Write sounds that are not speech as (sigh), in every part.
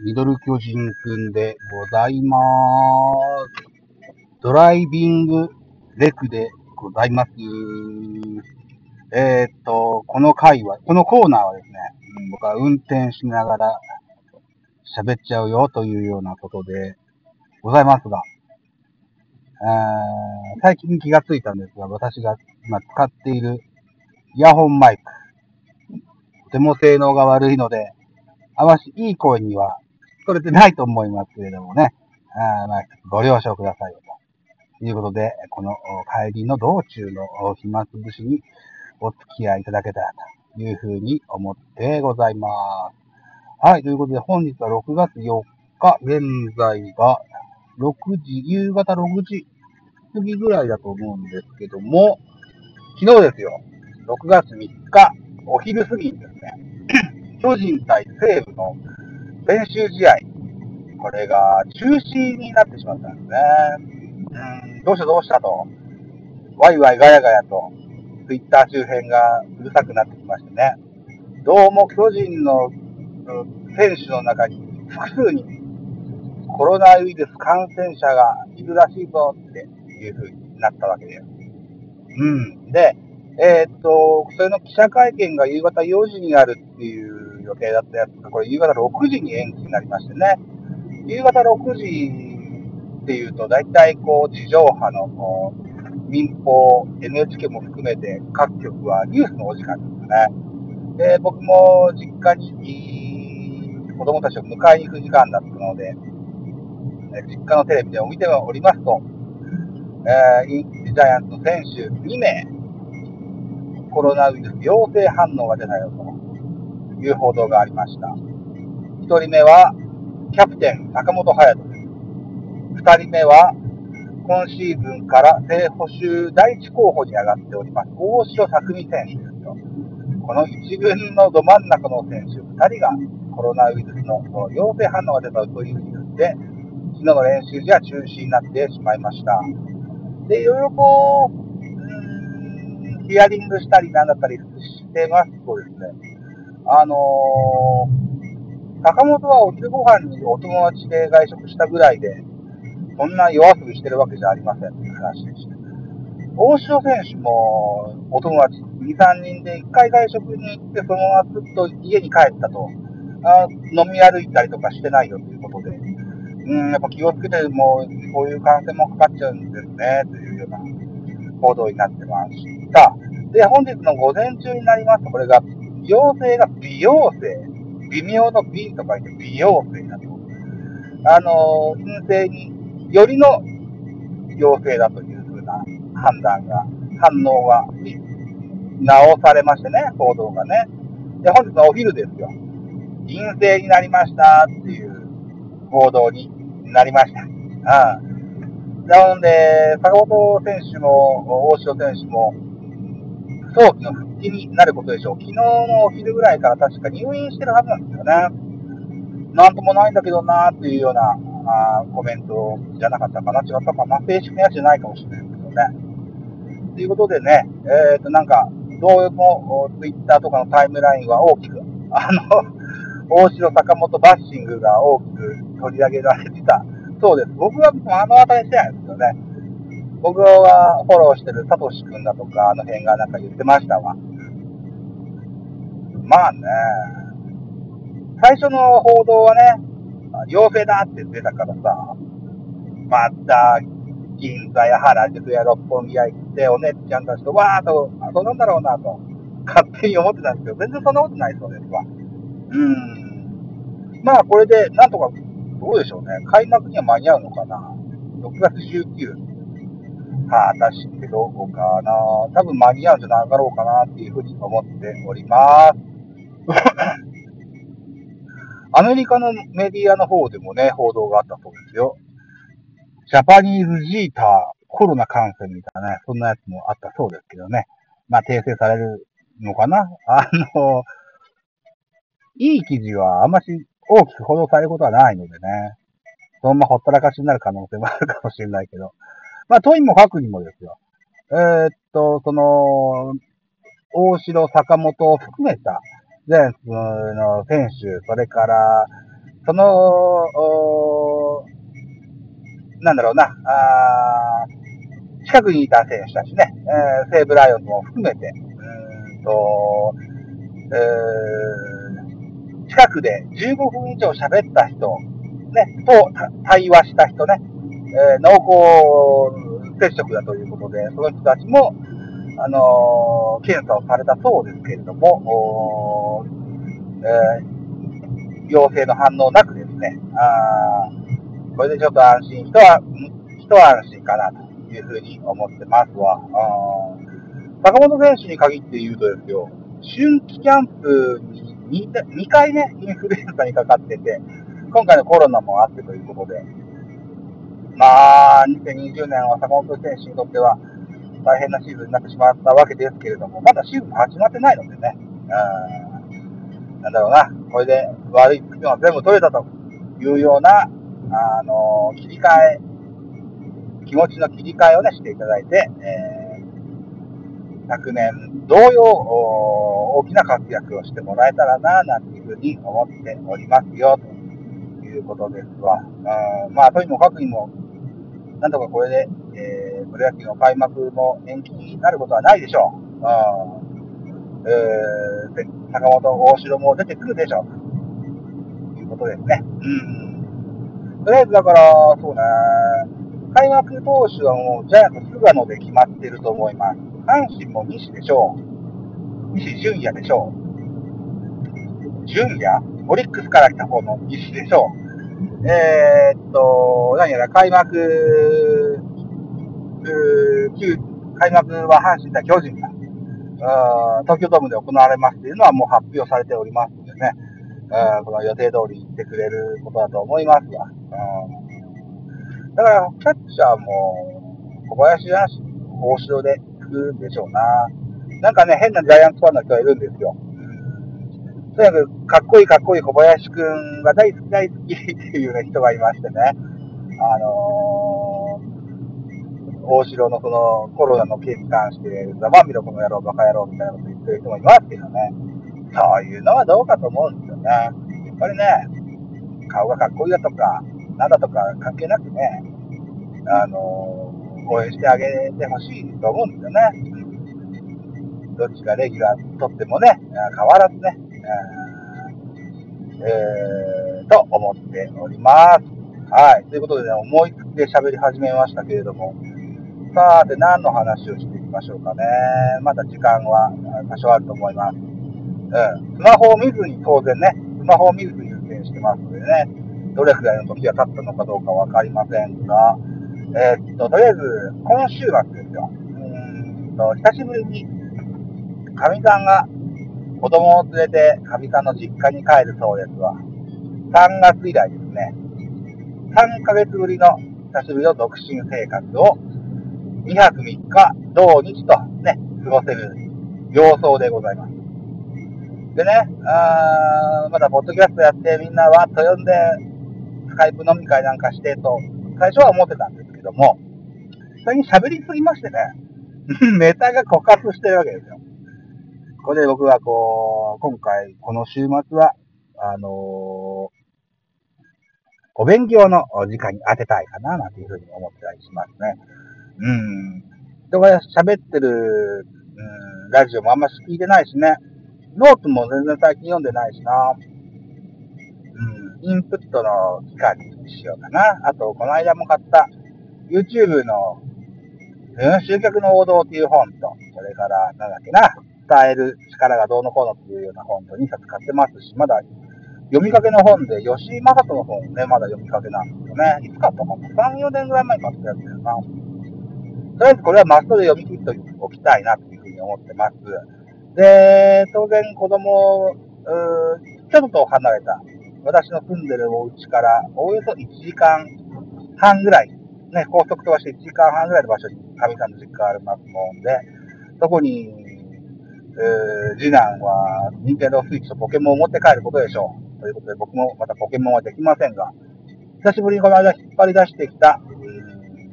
ミドル巨人くんでございまーす。ドライビングレクでございます。えー、っと、この回は、このコーナーはですね、僕は運転しながら喋っちゃうよというようなことでございますが、えー、最近気がついたんですが、私が今使っているイヤホンマイク、とても性能が悪いので、あましいい声には聞こえてないと思いますけれどもね、あまあ、ご了承くださいよと。いうことで、この帰りの道中の暇つぶしにお付き合いいただけたらというふうに思ってございます。はい、ということで本日は6月4日、現在が6時、夕方6時過ぎぐらいだと思うんですけども、昨日ですよ、6月3日、お昼過ぎにですね、(coughs) 巨人対西武の練習試合、これが中止になってしまったんですね。うん、どうしたどうしたと、ワイワイガヤガヤと、ツイッター周辺がうるさくなってきましてね、どうも巨人の選手の中に複数にコロナウイルス感染者がいるらしいぞっていう風になったわけです。うん。で、えー、っと、それの記者会見が夕方4時にあるっていう予定だったやつが、これ夕方6時に延期になりましてね、夕方6時っていうと、大体こう、地上波の民放、NHK も含めて各局はニュースのお時間ですよね。で、僕も実家に子供たちを迎えに行く時間だったので、実家のテレビでも見ておりますと、えー、インジャイアンツの選手2名、コロナウイルス陽性反応が出たよと。いう報道がありました。1人目は、キャプテン、坂本勇人です。2人目は、今シーズンから正捕手第一候補に上がっております、大城匠美選手ですと。この1軍のど真ん中の選手2人がコロナウイルスの陽性反応が出たというニュースで、昨日の練習時は中止になってしまいました。で、いろいろこう、ヒアリングしたりなんだったりしてますとですね、あのー、坂本はお昼ご飯にお友達で外食したぐらいで、そんな夜遊びしてるわけじゃありませんっていう話でした。大城選手もお友達2、3人で1回外食に行って、そのままずっと家に帰ったと。あ飲み歩いたりとかしてないよということで、うん、やっぱ気をつけてもう、こういう感染もかかっちゃうんですね、というような報道になってました。で、本日の午前中になります、これが陽性が美容性。微妙の美と書いて美容性だと。あの、陰性によりの陽性だというふうな判断が、反応が、直されましてね、報道がね。で、本日のお昼ですよ。陰性になりましたっていう報道になりました。うん。なので、坂本選手も、大城選手も、早期の復帰になることでしょう。昨日のお昼ぐらいから確か入院してるはずなんですよね。なんともないんだけどなーっていうようなあコメントじゃなかったかな、違ったかな、正式なやつじゃないかもしれないですけどね。ということでね、えっ、と、なんか、どうも、ツイッターとかのタイムラインは大きく、あの、(laughs) 大城坂本バッシングが大きく取り上げられてた。そうです。僕はあの辺りしてないんですよね。僕がフォローしてるサトシ君だとか、あの辺がなんか言ってましたわ。まあね、最初の報道はね、陽性だって言ってたからさ、また、銀座や原宿や六本木屋行って、お姉ちゃんたちとわーっと遊んだんだろうなと、勝手に思ってたんですけど、全然そんなことないそうですわ。うん。まあ、これで、なんとか、どうでしょうね。開幕には間に合うのかな。6月19。果たしてどうかな。多分間に合うんじゃなかろうかなっていうふうに思っております。アメリカのメディアの方でもね、報道があったそうですよ。ジャパニーズジーター、コロナ感染みたいなね、そんなやつもあったそうですけどね。まあ、訂正されるのかな？あの、いい記事はあんまし大きく報道されることはないのでね。そんなほったらかしになる可能性もあるかもしれないけど。まあ、とにもかくにもですよ。えー、っと、その、大城、坂本を含めた、全の選手、それから、その、なんだろうな、あ近くにいた選手たちね、えー、西武ライオンズも含めて、うんと、えー、近くで15分以上喋った人、ね、と対話した人ね、えー、濃厚接触だということで、その人たちも、あの、検査をされたそうですけれども、えー、陽性の反応なくですね、あこれでちょっと安心、人は、人は安心かなというふうに思ってますわ。坂本選手に限って言うとですよ、春季キャンプに 2, 2回ね、インフルエンザにかかってて、今回のコロナもあってということで、まあ、2020年は坂本選手にとっては大変なシーズンになってしまったわけですけれども、まだシーズン始まってないのでね、うん、なんだろうな、これで悪い部分は全部取れたというような、あの、切り替え、気持ちの切り替えをね、していただいて、えー、昨年同様、大きな活躍をしてもらえたらな、なんていうふうに思っておりますよ、ということですわ。うん、まあ、とにもかくにも、なんとかこれで、ー、プロ野球の開幕も延期になることはないでしょう。うんえー、坂本、大城も出てくるでしょう。ということですね。うん。とりあえずだから、そうね、開幕投手はもうジャイアント菅野で決まってると思います。阪神も西でしょう。西純也でしょう。純也？オリックスから来た方の西でしょう。えー、っと、何やら開幕、旧開幕は阪神対巨人が、東京ドームで行われますというのはもう発表されておりますのでね、この予定通り行ってくれることだと思いますが。だから、キャッチャーも小林じゃなし、大城で行くんでしょうな。なんかね、変なジャイアンツファンの人がいるんですよ。とにかく、かっこいいかっこいい小林くんが大好き大好きっていうね、人がいましてね。あのー、大城のそのコロナの件に関して、ざまみろこの野郎、バカ野郎みたいなこと言ってる人もいますけどね。そういうのはどうかと思うんですよね。やっぱりね、顔がかっこいいだとか、なんだとか関係なくね、あのー、応援してあげてほしいと思うんですよね。どっちがレギュラー取ってもね、変わらずね、えー、と思っております。はい。ということでね、思いつきで喋り始めましたけれども、さて何の話をしていきましょうかね。まだ時間は多少あると思います。うん。スマホを見ずに当然ね、スマホを見ずに運転してますのでね、どれくらいの時が経ったのかどうかわかりませんが、えー、っと、とりあえず、今週末ですよ。うんと、久しぶりに、かみさんが子供を連れて、かみさんの実家に帰るそうですわ。3月以来ですね。3ヶ月ぶりの久しぶりの独身生活を、2泊3日、同日とね、過ごせる様相でございます。でね、あまだポッドキャストやってみんなわっと呼んで、スカイプ飲み会なんかしてと、最初は思ってたんですけども、それに喋りすぎましてね、(laughs) ネタが枯渇してるわけですよ。これで僕はこう、今回、この週末は、あのー、お勉強の時間に当てたいかな、なんていうふうに思ったりしますね。うん。人が喋ってる、うん、ラジオもあんま聞いてないしね。ノートも全然最近読んでないしな。うん、インプットの期間にしようかな。あと、この間も買った YouTube の、うん、集客の王道っていう本と、それから、なんだっけな、伝える力がどうのこうのっていうような本と2冊買ってますし、まだ読みかけの本で、吉井正人の本をね、まだ読みかけなんですよね。いつ買ったか ?3、4年ぐらい前に買ったやつだよな。とりあえずこれはマストで読み切っておきたいなというふうに思ってます。で、当然子供、うちょっと離れた、私の住んでるお家からおよそ1時間半ぐらい、ね、高速飛ばして1時間半ぐらいの場所に神さんの実家がありますので、そこにえー、次男は、任天堂スイッチとポケモンを持って帰ることでしょう。ということで、僕もまたポケモンはできませんが、久しぶりにこの間引っ張り出してきた、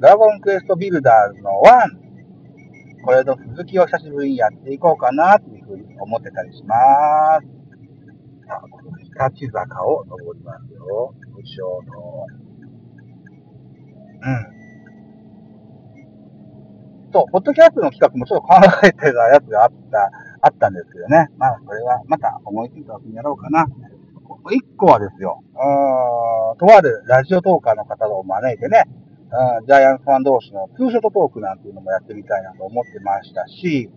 ドラゴンクエストビルダーズの1、これの続きを久しぶりにやっていこうかな、というふうに思ってたりします。さあ、この日立坂を登りますよ。武将の。うん。そう、ポッドキャストの企画もちょっと考えてたやつがあった、あったんですけどね。まあ、それはまた思いついた時にやろうかな。一個はですよ、うん、とあるラジオトーカーの方を招いてね、うん、ジャイアンツファン同士のツーショットトークなんていうのもやってみたいなと思ってましたし、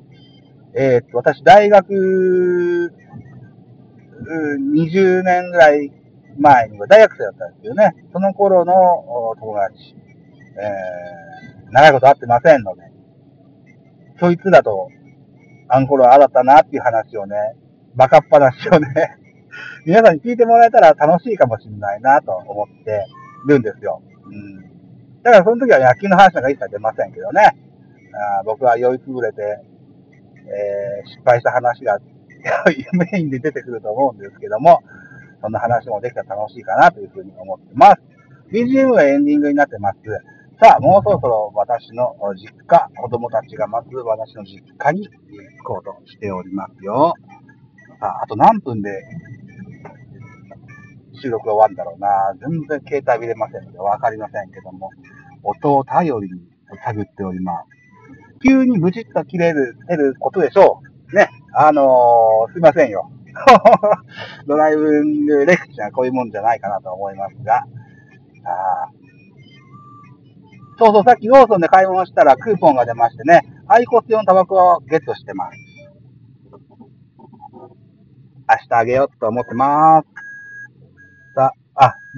えー、っと、私、大学、20年ぐらい前には大学生だったんですけどね、その頃の友達、えー、長いこと会ってませんので、そいつらと、あんころあだったなっていう話をね、バカっ話をね、(laughs) 皆さんに聞いてもらえたら楽しいかもしれないなと思ってるんですよ。うん。だからその時は野球の話なんか一切出ませんけどね。あ僕は酔いつぶれて、えー、失敗した話が (laughs) メインで出てくると思うんですけども、そんな話もできたら楽しいかなというふうに思ってます。BGM はエンディングになってます。さあ、もうそろそろ私の実家、子供たちが待つ私の実家に行こうとしておりますよ。さあ、あと何分で収録が終わるんだろうな。全然携帯見れませんのでわかりませんけども、音を頼りに探っております。急にブチッと切れる、出ることでしょう。ね。あのー、すいませんよ。(laughs) ドライブレクチャーこういうもんじゃないかなと思いますが、あそうそう、さっきローソンで買い物したらクーポンが出ましてね、アイコス用のタバコをゲットしてます。明日あげようと思ってます。さあ、あ、どう